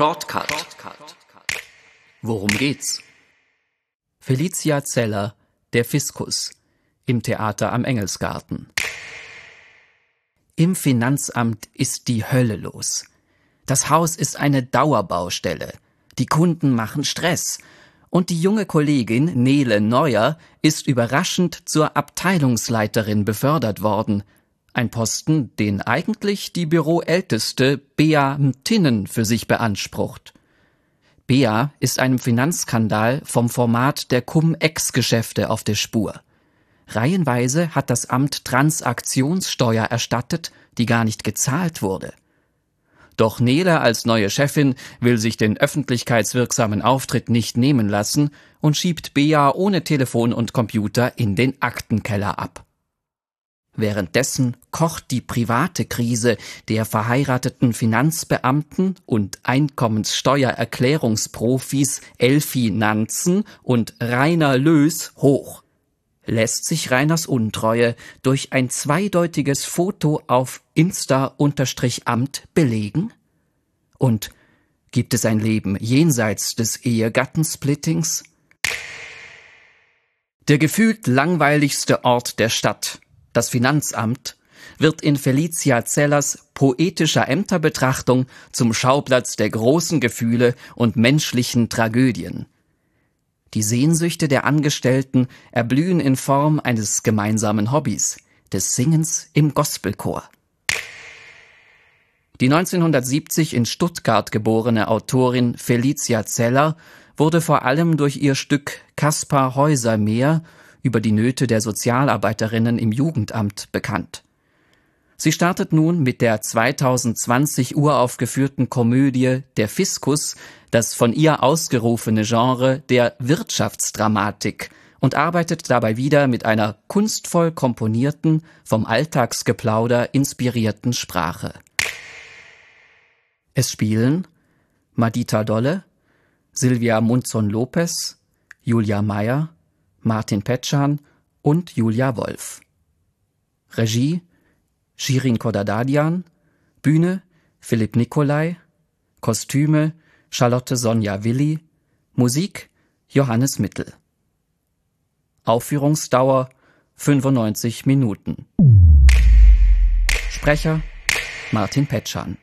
Shortcut. Worum geht's? Felicia Zeller, der Fiskus, im Theater am Engelsgarten. Im Finanzamt ist die Hölle los. Das Haus ist eine Dauerbaustelle. Die Kunden machen Stress. Und die junge Kollegin Nele Neuer ist überraschend zur Abteilungsleiterin befördert worden. Ein Posten, den eigentlich die Büroälteste Bea Mtinnen für sich beansprucht. Bea ist einem Finanzskandal vom Format der Cum-Ex-Geschäfte auf der Spur. Reihenweise hat das Amt Transaktionssteuer erstattet, die gar nicht gezahlt wurde. Doch Nele als neue Chefin will sich den öffentlichkeitswirksamen Auftritt nicht nehmen lassen und schiebt Bea ohne Telefon und Computer in den Aktenkeller ab. Währenddessen kocht die private Krise der verheirateten Finanzbeamten und Einkommenssteuererklärungsprofis Elfi Nanzen und Rainer Lös hoch lässt sich Reiners Untreue durch ein zweideutiges Foto auf Insta-Amt belegen? Und gibt es ein Leben jenseits des Ehegattensplittings? Der gefühlt langweiligste Ort der Stadt, das Finanzamt, wird in Felicia Zellers poetischer Ämterbetrachtung zum Schauplatz der großen Gefühle und menschlichen Tragödien. Die Sehnsüchte der Angestellten erblühen in Form eines gemeinsamen Hobbys, des Singens im Gospelchor. Die 1970 in Stuttgart geborene Autorin Felicia Zeller wurde vor allem durch ihr Stück Kaspar Häusermeer über die Nöte der Sozialarbeiterinnen im Jugendamt bekannt. Sie startet nun mit der 2020 uraufgeführten Komödie Der Fiskus das von ihr ausgerufene Genre der Wirtschaftsdramatik und arbeitet dabei wieder mit einer kunstvoll komponierten, vom Alltagsgeplauder inspirierten Sprache. Es spielen Madita Dolle, Silvia Munzon-Lopez, Julia Meyer, Martin Petschan und Julia Wolf. Regie Shirin Kodadadian, Bühne Philipp Nikolai, Kostüme Charlotte Sonja Willi, Musik Johannes Mittel. Aufführungsdauer 95 Minuten. Sprecher Martin Petschan